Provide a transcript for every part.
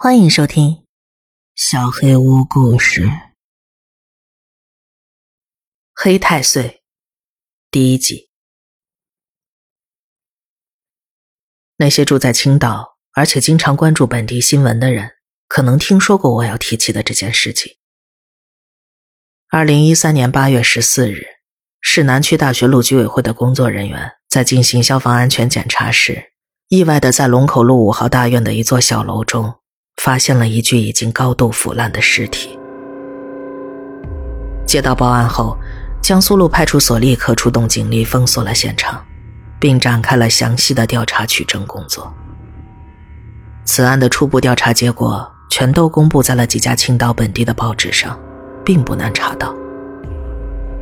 欢迎收听《小黑屋故事》《黑太岁》第一集。那些住在青岛，而且经常关注本地新闻的人，可能听说过我要提起的这件事情。二零一三年八月十四日，市南区大学路居委会的工作人员在进行消防安全检查时，意外的在龙口路五号大院的一座小楼中，发现了一具已经高度腐烂的尸体。接到报案后，江苏路派出所立刻出动警力封锁了现场，并展开了详细的调查取证工作。此案的初步调查结果全都公布在了几家青岛本地的报纸上。并不难查到。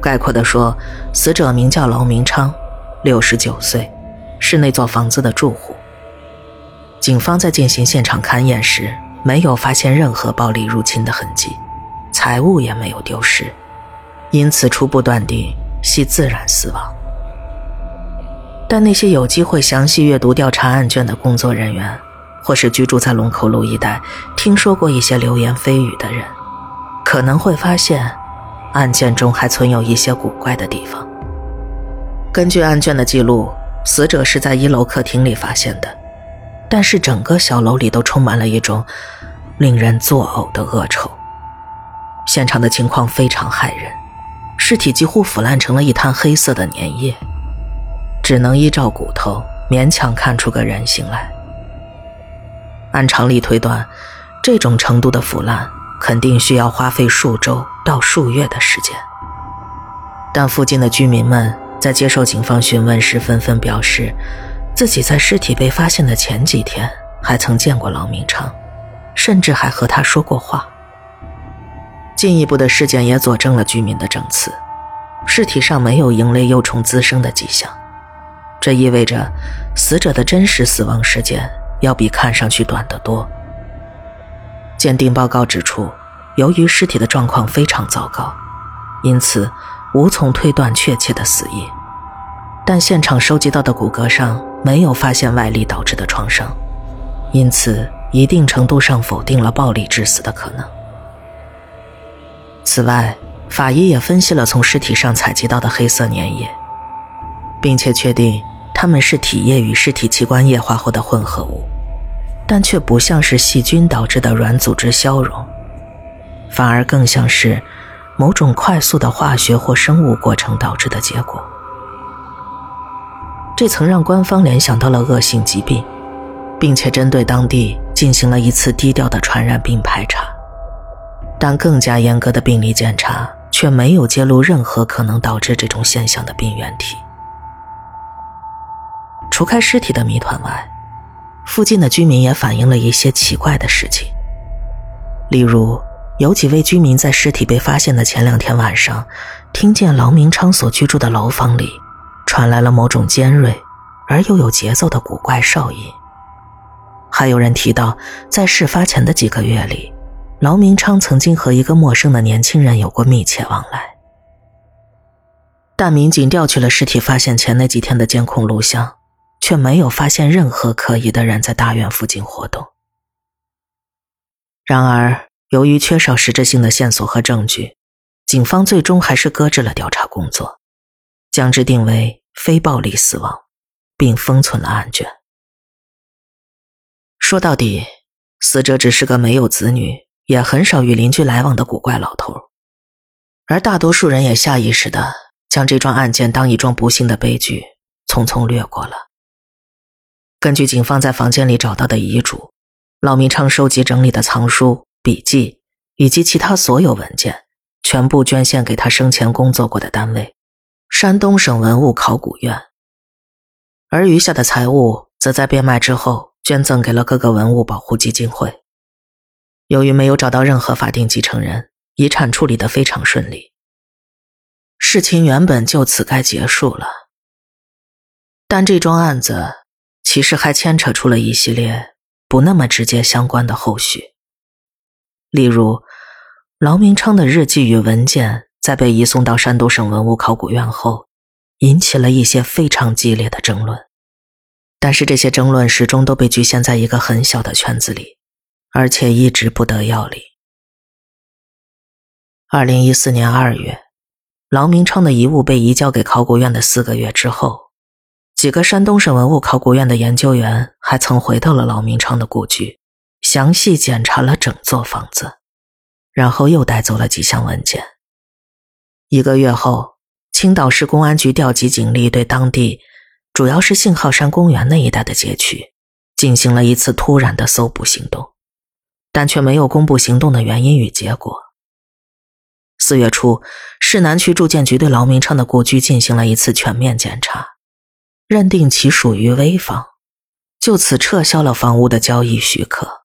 概括地说，死者名叫劳明昌，六十九岁，是那座房子的住户。警方在进行现场勘验时，没有发现任何暴力入侵的痕迹，财物也没有丢失，因此初步断定系自然死亡。但那些有机会详细阅读调查案卷的工作人员，或是居住在龙口路一带、听说过一些流言蜚语的人。可能会发现，案件中还存有一些古怪的地方。根据案卷的记录，死者是在一楼客厅里发现的，但是整个小楼里都充满了一种令人作呕的恶臭。现场的情况非常骇人，尸体几乎腐烂成了一滩黑色的粘液，只能依照骨头勉强看出个人形来。按常理推断，这种程度的腐烂。肯定需要花费数周到数月的时间，但附近的居民们在接受警方询问时，纷纷表示，自己在尸体被发现的前几天还曾见过劳明昌，甚至还和他说过话。进一步的事件也佐证了居民的证词，尸体上没有蝇类幼虫滋生的迹象，这意味着死者的真实死亡时间要比看上去短得多。鉴定报告指出，由于尸体的状况非常糟糕，因此无从推断确切的死因。但现场收集到的骨骼上没有发现外力导致的创伤，因此一定程度上否定了暴力致死的可能。此外，法医也分析了从尸体上采集到的黑色粘液，并且确定它们是体液与尸体器官液化后的混合物。但却不像是细菌导致的软组织消融，反而更像是某种快速的化学或生物过程导致的结果。这曾让官方联想到了恶性疾病，并且针对当地进行了一次低调的传染病排查，但更加严格的病理检查却没有揭露任何可能导致这种现象的病原体。除开尸体的谜团外，附近的居民也反映了一些奇怪的事情，例如，有几位居民在尸体被发现的前两天晚上，听见劳明昌所居住的楼房里传来了某种尖锐而又有节奏的古怪哨音。还有人提到，在事发前的几个月里，劳明昌曾经和一个陌生的年轻人有过密切往来。但民警调取了尸体发现前那几天的监控录像。却没有发现任何可疑的人在大院附近活动。然而，由于缺少实质性的线索和证据，警方最终还是搁置了调查工作，将之定为非暴力死亡，并封存了案卷。说到底，死者只是个没有子女、也很少与邻居来往的古怪老头，而大多数人也下意识的将这桩案件当一桩不幸的悲剧，匆匆略过了。根据警方在房间里找到的遗嘱，老明昌收集整理的藏书、笔记以及其他所有文件，全部捐献给他生前工作过的单位——山东省文物考古院。而余下的财物，则在变卖之后捐赠给了各个文物保护基金会。由于没有找到任何法定继承人，遗产处理得非常顺利。事情原本就此该结束了，但这桩案子。其实还牵扯出了一系列不那么直接相关的后续，例如劳明昌的日记与文件在被移送到山东省文物考古院后，引起了一些非常激烈的争论。但是这些争论始终都被局限在一个很小的圈子里，而且一直不得要领。二零一四年二月，劳明昌的遗物被移交给考古院的四个月之后，几个山东省文物考古院的研究员还曾回到了老明昌的故居，详细检查了整座房子，然后又带走了几项文件。一个月后，青岛市公安局调集警力，对当地主要是信号山公园那一带的街区进行了一次突然的搜捕行动，但却没有公布行动的原因与结果。四月初，市南区住建局对劳明昌的故居进行了一次全面检查，认定其属于危房，就此撤销了房屋的交易许可，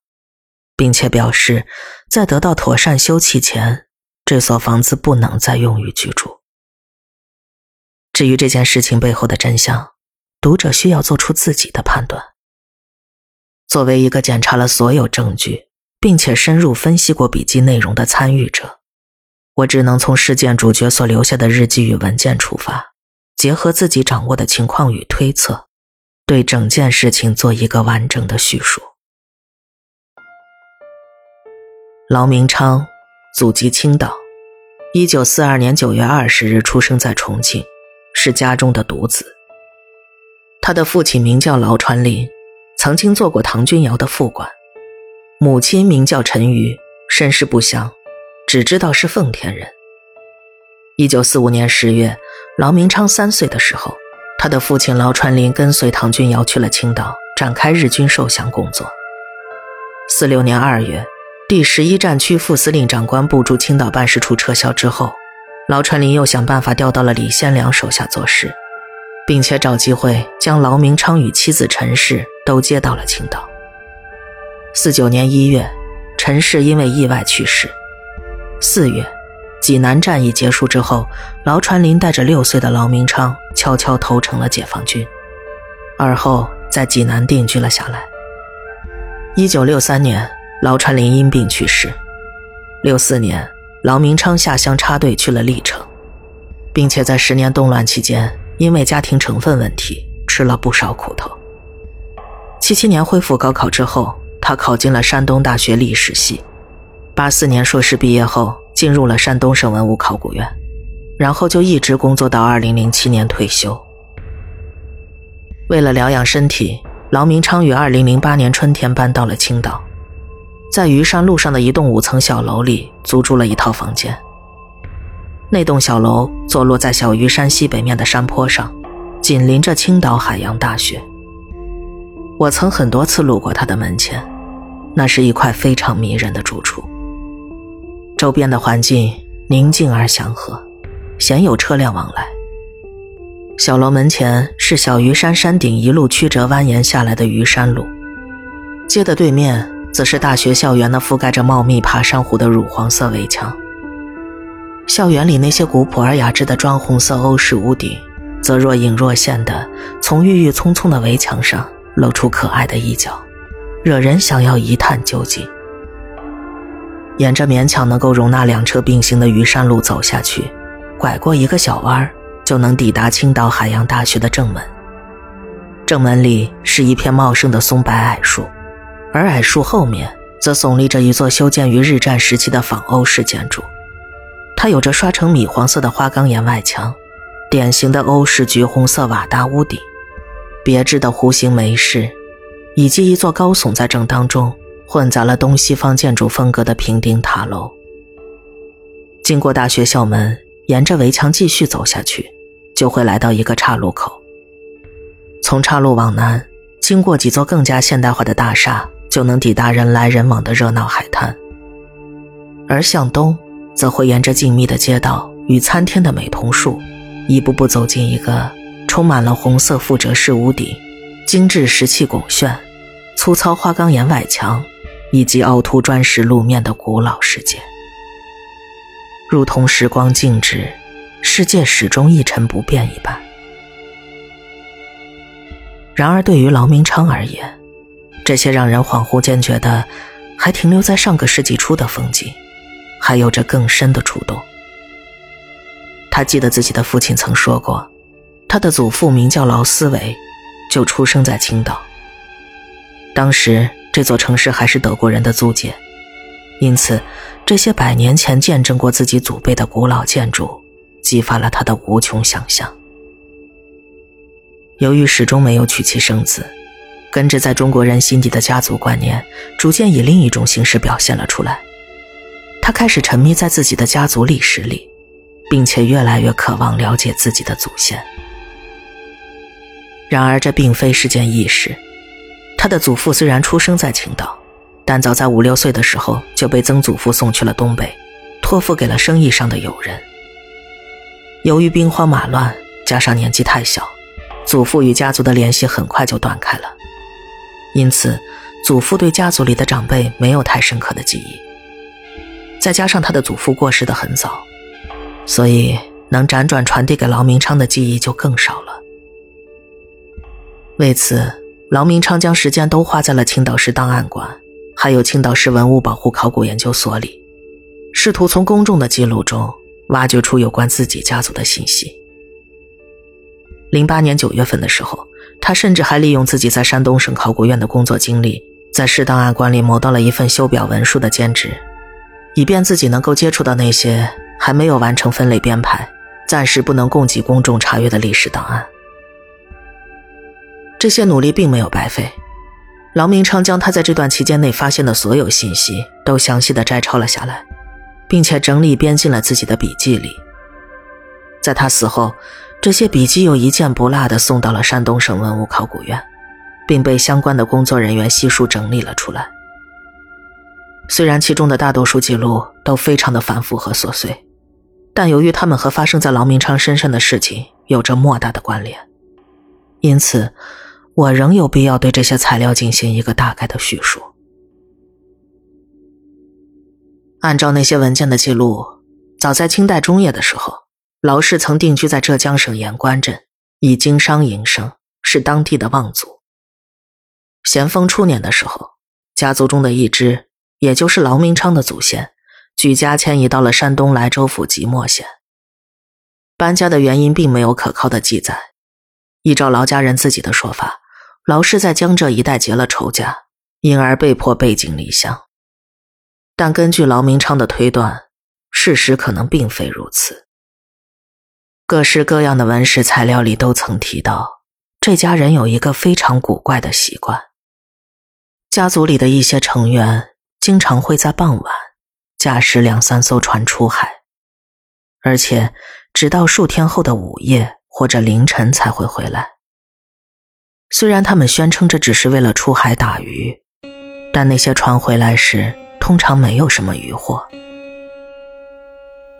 并且表示，在得到妥善修葺前，这所房子不能再用于居住。至于这件事情背后的真相，读者需要做出自己的判断。作为一个检查了所有证据，并且深入分析过笔记内容的参与者。我只能从事件主角所留下的日记与文件出发，结合自己掌握的情况与推测，对整件事情做一个完整的叙述。劳明昌，祖籍青岛，一九四二年九月二十日出生在重庆，是家中的独子。他的父亲名叫劳传林，曾经做过唐君尧的副官；母亲名叫陈瑜，身世不详。只知道是奉天人。一九四五年十月，劳明昌三岁的时候，他的父亲劳传林跟随唐君尧去了青岛，展开日军受降工作。四六年二月，第十一战区副司令长官部驻青岛办事处撤销之后，劳传林又想办法调到了李先良手下做事，并且找机会将劳明昌与妻子陈氏都接到了青岛。四九年一月，陈氏因为意外去世。四月，济南战役结束之后，劳传林带着六岁的劳明昌悄悄投诚了解放军，而后在济南定居了下来。一九六三年，劳传林因病去世。六四年，劳明昌下乡插队去了历城，并且在十年动乱期间，因为家庭成分问题吃了不少苦头。七七年恢复高考之后，他考进了山东大学历史系。八四年硕士毕业后，进入了山东省文物考古院，然后就一直工作到二零零七年退休。为了疗养身体，劳明昌于二零零八年春天搬到了青岛，在虞山路上的一栋五层小楼里租住了一套房间。那栋小楼坐落在小鱼山西北面的山坡上，紧邻着青岛海洋大学。我曾很多次路过他的门前，那是一块非常迷人的住处。周边的环境宁静而祥和，鲜有车辆往来。小楼门前是小鱼山山顶一路曲折蜿蜒下来的鱼山路，街的对面则是大学校园那覆盖着茂密爬山虎的乳黄色围墙。校园里那些古朴而雅致的砖红色欧式屋顶，则若隐若现的从郁郁葱葱的围墙上露出可爱的一角，惹人想要一探究竟。沿着勉强能够容纳两车并行的鱼山路走下去，拐过一个小弯就能抵达青岛海洋大学的正门。正门里是一片茂盛的松柏矮树，而矮树后面则耸立着一座修建于日战时期的仿欧式建筑。它有着刷成米黄色的花岗岩外墙，典型的欧式橘红色瓦搭屋顶，别致的弧形门饰，以及一座高耸在正当中。混杂了东西方建筑风格的平顶塔楼。经过大学校门，沿着围墙继续走下去，就会来到一个岔路口。从岔路往南，经过几座更加现代化的大厦，就能抵达人来人往的热闹海滩。而向东，则会沿着静谧的街道与参天的美桐树，一步步走进一个充满了红色复折式屋顶、精致石砌拱券、粗糙花岗岩外墙。以及凹凸砖石路面的古老世界，如同时光静止，世界始终一成不变一般。然而，对于劳明昌而言，这些让人恍惚间觉得还停留在上个世纪初的风景，还有着更深的触动。他记得自己的父亲曾说过，他的祖父名叫劳思维，就出生在青岛。当时。这座城市还是德国人的租界，因此，这些百年前见证过自己祖辈的古老建筑，激发了他的无穷想象。由于始终没有娶妻生子，根植在中国人心底的家族观念，逐渐以另一种形式表现了出来。他开始沉迷在自己的家族历史里，并且越来越渴望了解自己的祖先。然而，这并非是件易事。他的祖父虽然出生在青岛，但早在五六岁的时候就被曾祖父送去了东北，托付给了生意上的友人。由于兵荒马乱，加上年纪太小，祖父与家族的联系很快就断开了。因此，祖父对家族里的长辈没有太深刻的记忆。再加上他的祖父过世的很早，所以能辗转传递给劳明昌的记忆就更少了。为此。劳明昌将时间都花在了青岛市档案馆，还有青岛市文物保护考古研究所里，试图从公众的记录中挖掘出有关自己家族的信息。零八年九月份的时候，他甚至还利用自己在山东省考古院的工作经历，在市档案馆里谋到了一份修表文书的兼职，以便自己能够接触到那些还没有完成分类编排、暂时不能供给公众查阅的历史档案。这些努力并没有白费，劳明昌将他在这段期间内发现的所有信息都详细的摘抄了下来，并且整理编进了自己的笔记里。在他死后，这些笔记又一件不落的送到了山东省文物考古院，并被相关的工作人员悉数整理了出来。虽然其中的大多数记录都非常的繁复和琐碎，但由于他们和发生在劳明昌身上的事情有着莫大的关联，因此。我仍有必要对这些材料进行一个大概的叙述。按照那些文件的记录，早在清代中叶的时候，劳氏曾定居在浙江省盐官镇，以经商营生，是当地的望族。咸丰初年的时候，家族中的一支，也就是劳明昌的祖先，举家迁移到了山东莱州府即墨县。搬家的原因并没有可靠的记载，依照劳家人自己的说法。劳氏在江浙一带结了仇家，因而被迫背井离乡。但根据劳明昌的推断，事实可能并非如此。各式各样的文史材料里都曾提到，这家人有一个非常古怪的习惯：家族里的一些成员经常会在傍晚驾驶两三艘船出海，而且直到数天后的午夜或者凌晨才会回来。虽然他们宣称这只是为了出海打鱼，但那些船回来时通常没有什么渔获。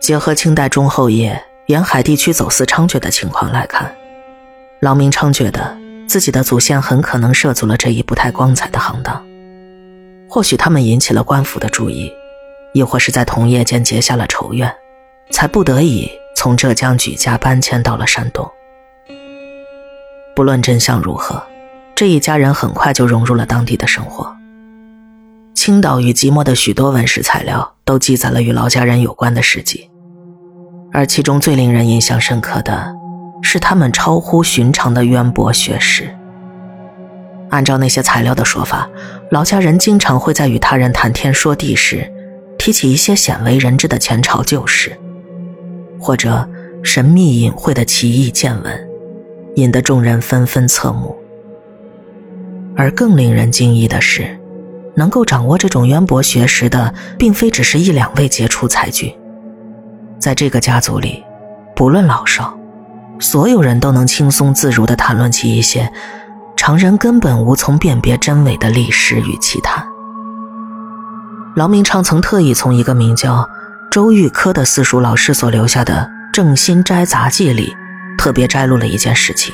结合清代中后叶沿海地区走私猖獗的情况来看，劳明昌觉得自己的祖先很可能涉足了这一不太光彩的行当。或许他们引起了官府的注意，亦或是在同业间结下了仇怨，才不得已从浙江举家搬迁到了山东。不论真相如何，这一家人很快就融入了当地的生活。青岛与即墨的许多文史材料都记载了与劳家人有关的事迹，而其中最令人印象深刻的，是他们超乎寻常的渊博学识。按照那些材料的说法，劳家人经常会在与他人谈天说地时，提起一些鲜为人知的前朝旧事，或者神秘隐晦的奇异见闻。引得众人纷纷侧目，而更令人惊异的是，能够掌握这种渊博学识的，并非只是一两位杰出才俊。在这个家族里，不论老少，所有人都能轻松自如地谈论起一些常人根本无从辨别真伪的历史与奇谈。劳明昌曾特意从一个名叫周玉科的私塾老师所留下的《正心斋杂记》里。特别摘录了一件事情：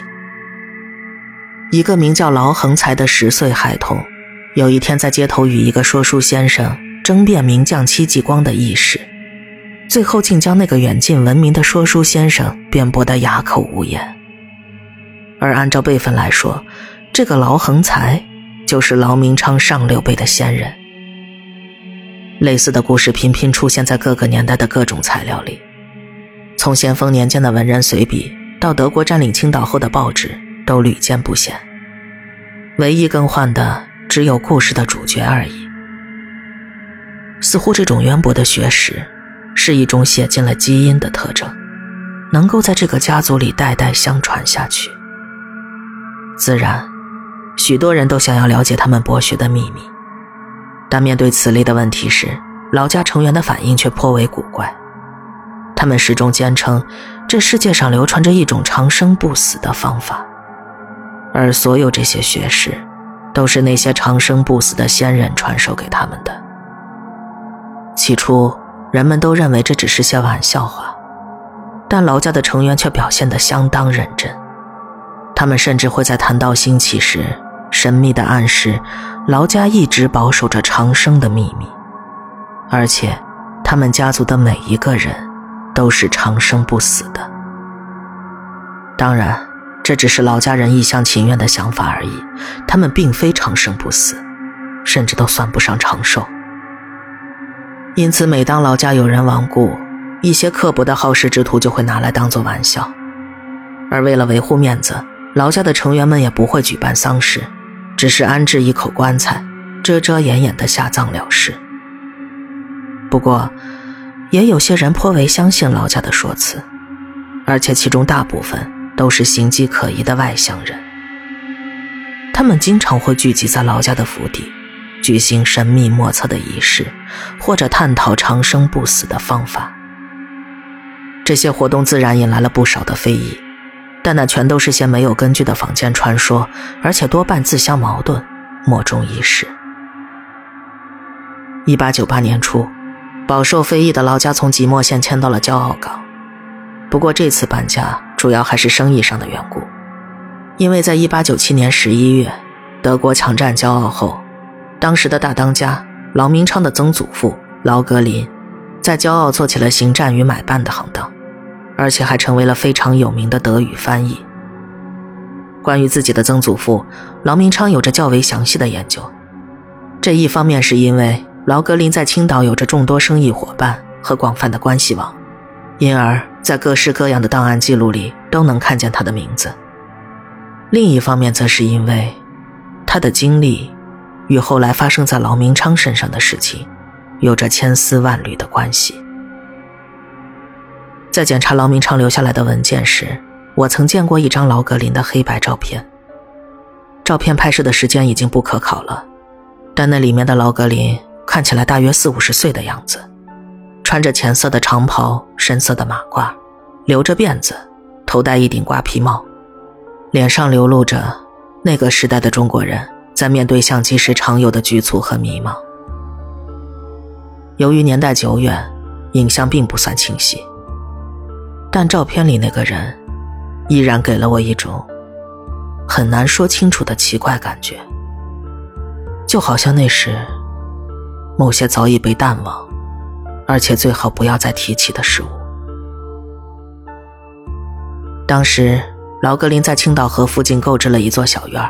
一个名叫劳恒才的十岁孩童，有一天在街头与一个说书先生争辩名将戚继光的轶事，最后竟将那个远近闻名的说书先生辩驳得哑口无言。而按照辈分来说，这个劳恒才就是劳明昌上六辈的先人。类似的故事频频出现在各个年代的各种材料里，从咸丰年间的文人随笔。到德国占领青岛后的报纸都屡见不鲜，唯一更换的只有故事的主角而已。似乎这种渊博的学识，是一种写进了基因的特征，能够在这个家族里代代相传下去。自然，许多人都想要了解他们博学的秘密，但面对此类的问题时，老家成员的反应却颇为古怪。他们始终坚称，这世界上流传着一种长生不死的方法，而所有这些学识，都是那些长生不死的仙人传授给他们的。起初，人们都认为这只是些玩笑话，但劳家的成员却表现得相当认真。他们甚至会在谈到兴起时，神秘地暗示劳家一直保守着长生的秘密，而且，他们家族的每一个人都是长生不死的。当然，这只是劳家人一厢情愿的想法而已，他们并非长生不死，甚至都算不上长寿。因此，每当老家有人亡故，一些刻薄的好事之徒就会拿来当做玩笑。而为了维护面子，老家的成员们也不会举办丧事，只是安置一口棺材，遮遮掩掩的下葬了事。不过，也有些人颇为相信老家的说辞，而且其中大部分都是形迹可疑的外乡人。他们经常会聚集在老家的府邸。举行神秘莫测的仪式，或者探讨长生不死的方法。这些活动自然引来了不少的非议，但那全都是些没有根据的坊间传说，而且多半自相矛盾，莫衷一是。一八九八年初，饱受非议的劳家从即墨县迁到了骄傲港。不过这次搬家主要还是生意上的缘故，因为在一八九七年十一月，德国强占骄傲后。当时的大当家劳明昌的曾祖父劳格林，在骄傲做起了行占与买办的行当，而且还成为了非常有名的德语翻译。关于自己的曾祖父，劳明昌有着较为详细的研究。这一方面是因为劳格林在青岛有着众多生意伙伴和广泛的关系网，因而，在各式各样的档案记录里都能看见他的名字。另一方面，则是因为他的经历。与后来发生在劳明昌身上的事情，有着千丝万缕的关系。在检查劳明昌留下来的文件时，我曾见过一张劳格林的黑白照片。照片拍摄的时间已经不可考了，但那里面的劳格林看起来大约四五十岁的样子，穿着浅色的长袍，深色的马褂，留着辫子，头戴一顶瓜皮帽，脸上流露着那个时代的中国人。在面对相机时常有的局促和迷茫。由于年代久远，影像并不算清晰，但照片里那个人，依然给了我一种很难说清楚的奇怪感觉，就好像那时某些早已被淡忘，而且最好不要再提起的事物。当时，劳格林在青岛河附近购置了一座小院。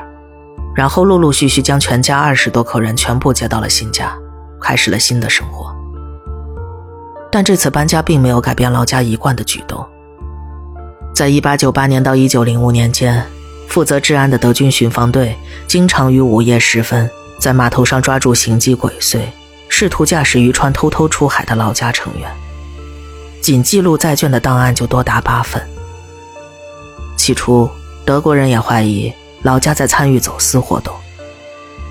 然后陆陆续续将全家二十多口人全部接到了新家，开始了新的生活。但这次搬家并没有改变老家一贯的举动。在一八九八年到一九零五年间，负责治安的德军巡防队经常于午夜时分在码头上抓住行迹鬼祟、试图驾驶渔船偷偷出海的老家成员，仅记录在卷的档案就多达八份。起初，德国人也怀疑。老家在参与走私活动，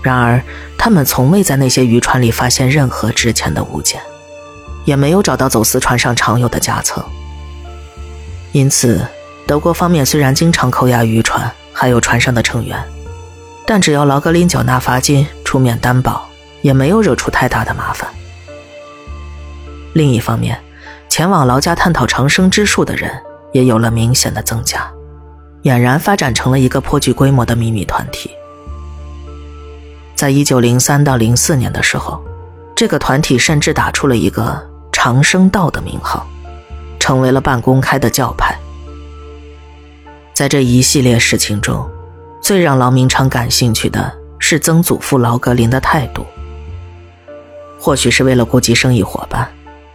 然而他们从未在那些渔船里发现任何值钱的物件，也没有找到走私船上常有的夹层。因此，德国方面虽然经常扣押渔船，还有船上的成员，但只要劳格林缴纳罚金、出面担保，也没有惹出太大的麻烦。另一方面，前往劳家探讨长生之术的人也有了明显的增加。俨然发展成了一个颇具规模的秘密团体。在一九零三到零四年的时候，这个团体甚至打出了一个“长生道”的名号，成为了半公开的教派。在这一系列事情中，最让劳明昌感兴趣的是曾祖父劳格林的态度。或许是为了顾及生意伙伴，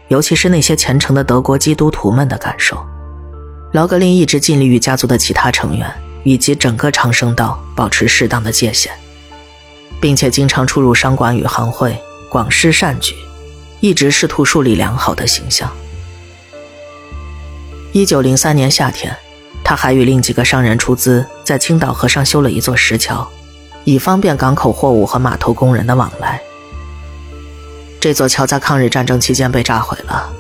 尤其是那些虔诚的德国基督徒们的感受。劳格林一直尽力与家族的其他成员以及整个长生道保持适当的界限，并且经常出入商馆与行会，广施善举，一直试图树立良好的形象。一九零三年夏天，他还与另几个商人出资，在青岛河上修了一座石桥，以方便港口货物和码头工人的往来。这座桥在抗日战争期间被炸毁了，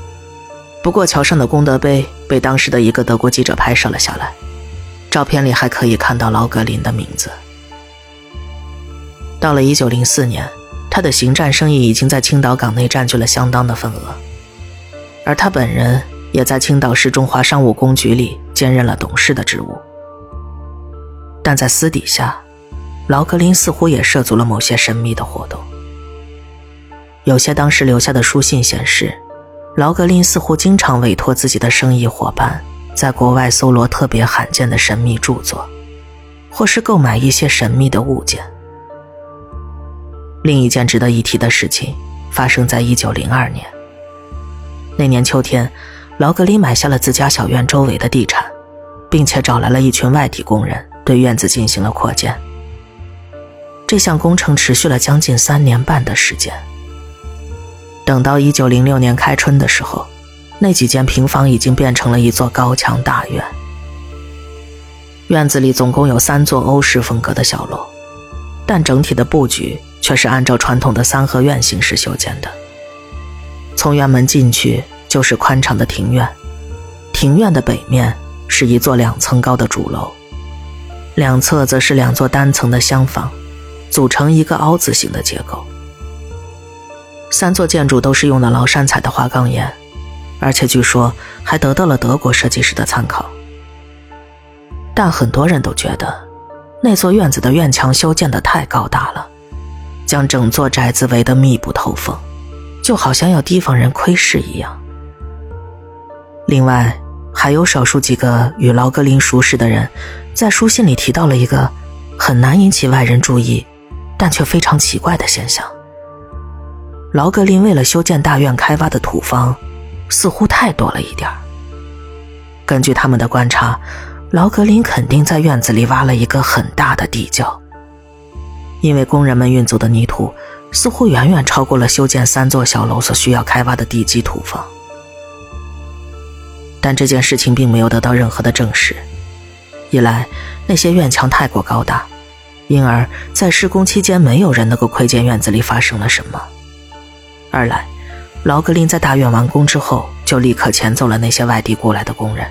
不过桥上的功德碑被当时的一个德国记者拍摄了下来，照片里还可以看到劳格林的名字。到了一九零四年，他的行占生意已经在青岛港内占据了相当的份额，而他本人也在青岛市中华商务公局里兼任了董事的职务。但在私底下，劳格林似乎也涉足了某些神秘的活动。有些当时留下的书信显示，劳格林似乎经常委托自己的生意伙伴在国外搜罗特别罕见的神秘著作，或是购买一些神秘的物件。另一件值得一提的事情发生在一九零二年。那年秋天，劳格里买下了自家小院周围的地产，并且找来了一群外地工人，对院子进行了扩建。这项工程持续了将近三年半的时间。等到一九零六年开春的时候，那几间平房已经变成了一座高墙大院。院子里总共有三座欧式风格的小楼，但整体的布局却是按照传统的三合院形式修建的。从院门进去就是宽敞的庭院，庭院的北面是一座两层高的主楼，两侧则是两座单层的厢房，组成一个凹字形的结构。三座建筑都是用的崂山彩的花岗岩，而且据说还得到了德国设计师的参考。但很多人都觉得，那座院子的院墙修建的太高大了，将整座宅子围得密不透风，就好像要提防人窥视一样。另外，还有少数几个与劳格林熟识的人，在书信里提到了一个很难引起外人注意，但却非常奇怪的现象。劳格林为了修建大院开挖的土方，似乎太多了一点根据他们的观察，劳格林肯定在院子里挖了一个很大的地窖，因为工人们运走的泥土似乎远远超过了修建三座小楼所需要开挖的地基土方。但这件事情并没有得到任何的证实。一来，那些院墙太过高大，因而，在施工期间没有人能够窥见院子里发生了什么。二来，劳格林在大院完工之后就立刻遣走了那些外地过来的工人，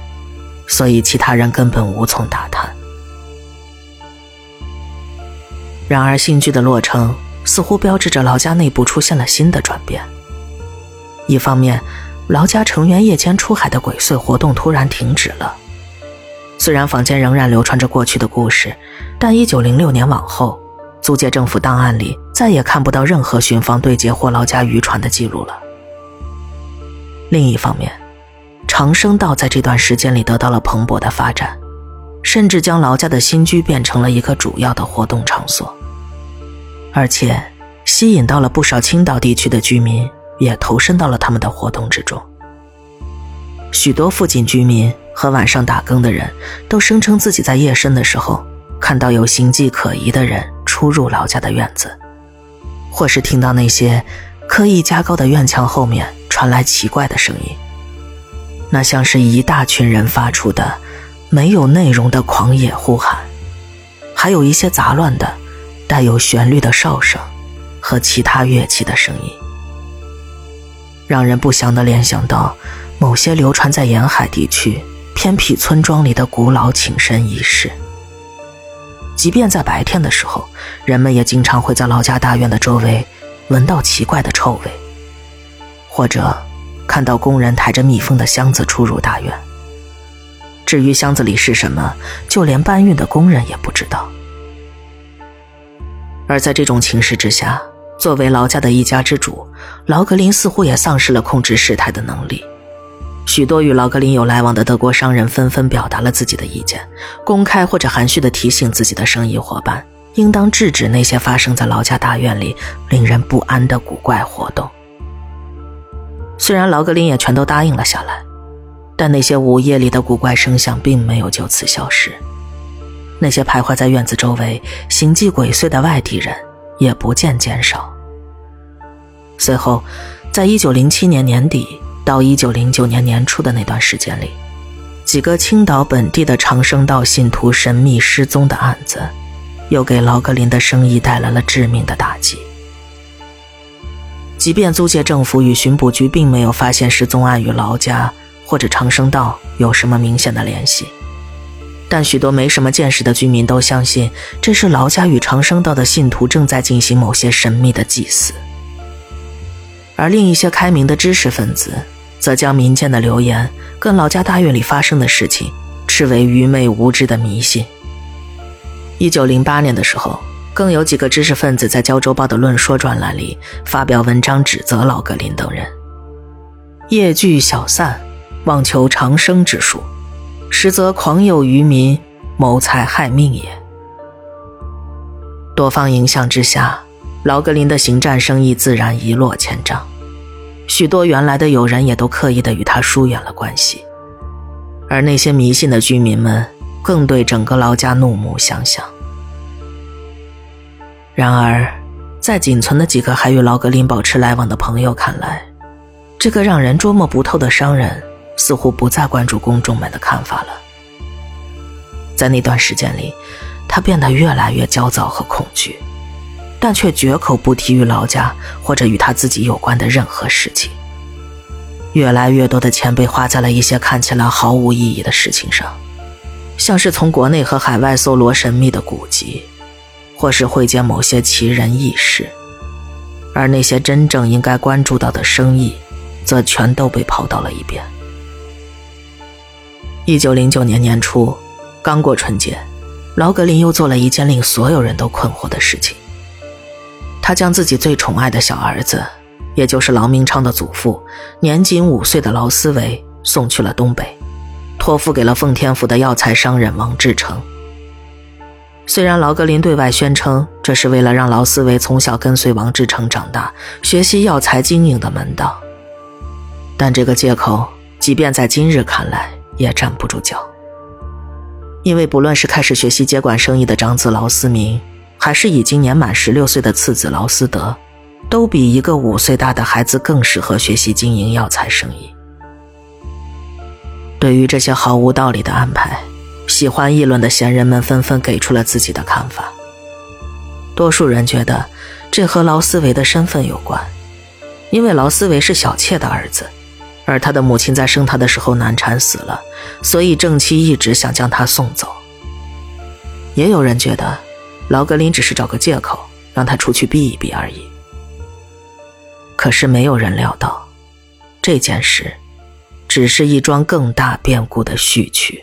所以其他人根本无从打探。然而，新居的落成似乎标志着劳家内部出现了新的转变。一方面，劳家成员夜间出海的鬼祟活动突然停止了。虽然坊间仍然流传着过去的故事，但一九零六年往后。租界政府档案里再也看不到任何巡防对接获劳家渔船的记录了。另一方面，长生道在这段时间里得到了蓬勃的发展，甚至将劳家的新居变成了一个主要的活动场所，而且吸引到了不少青岛地区的居民，也投身到了他们的活动之中。许多附近居民和晚上打更的人都声称自己在夜深的时候看到有形迹可疑的人。出入老家的院子，或是听到那些刻意加高的院墙后面传来奇怪的声音，那像是一大群人发出的没有内容的狂野呼喊，还有一些杂乱的带有旋律的哨声和其他乐器的声音，让人不祥的联想到某些流传在沿海地区偏僻村庄里的古老请神仪式。即便在白天的时候，人们也经常会在老家大院的周围闻到奇怪的臭味，或者看到工人抬着密封的箱子出入大院。至于箱子里是什么，就连搬运的工人也不知道。而在这种情势之下，作为劳家的一家之主，劳格林似乎也丧失了控制事态的能力。许多与劳格林有来往的德国商人纷纷表达了自己的意见，公开或者含蓄地提醒自己的生意伙伴，应当制止那些发生在劳家大院里令人不安的古怪活动。虽然劳格林也全都答应了下来，但那些午夜里的古怪声响并没有就此消失。那些徘徊在院子周围、行迹鬼祟的外地人，也不见减少。随后，在一九零七年年底到一九零九年年初的那段时间里，几个青岛本地的长生道信徒神秘失踪的案子，又给劳格林的生意带来了致命的打击。即便租界政府与巡捕局并没有发现失踪案与劳家或者长生道有什么明显的联系，但许多没什么见识的居民都相信这是劳家与长生道的信徒正在进行某些神秘的祭祀，而另一些开明的知识分子则将民间的流言跟劳家大院里发生的事情视为愚昧无知的迷信。一九零八年的时候。更有几个知识分子在《胶州报》的论说专栏里发表文章，指责老格林等人夜聚小散，妄求长生之术，实则狂诱愚民，谋财害命也。多方影响之下，劳格林的行占生意自然一落千丈，许多原来的友人也都刻意的与他疏远了关系，而那些迷信的居民们更对整个劳家怒目相向。然而，在仅存的几个还与劳格林保持来往的朋友看来，这个让人捉摸不透的商人似乎不再关注公众们的看法了。在那段时间里，他变得越来越焦躁和恐惧，但却绝口不提与劳家或者与他自己有关的任何事情。越来越多的钱被花在了一些看起来毫无意义的事情上，像是从国内和海外搜罗神秘的古籍。或是会见某些奇人异事，而那些真正应该关注到的生意，则全都被抛到了一边。一九零九年年初，刚过春节，劳格林又做了一件令所有人都困惑的事情。他将自己最宠爱的小儿子，也就是劳明昌的祖父，年仅五岁的劳思维送去了东北，托付给了奉天府的药材商人王志成。虽然劳格林对外宣称这是为了让劳思维从小跟随王志成长大，学习药材经营的门道，但这个借口即便在今日看来也站不住脚。因为不论是开始学习接管生意的长子劳思明，还是已经年满十六岁的次子劳思德，都比一个五岁大的孩子更适合学习经营药材生意。对于这些毫无道理的安排。喜欢议论的闲人们纷纷给出了自己的看法。多数人觉得，这和劳思维的身份有关，因为劳思维是小妾的儿子，而他的母亲在生他的时候难产死了，所以正妻一直想将他送走。也有人觉得，劳格林只是找个借口让他出去避一避而已。可是没有人料到，这件事，只是一桩更大变故的序曲。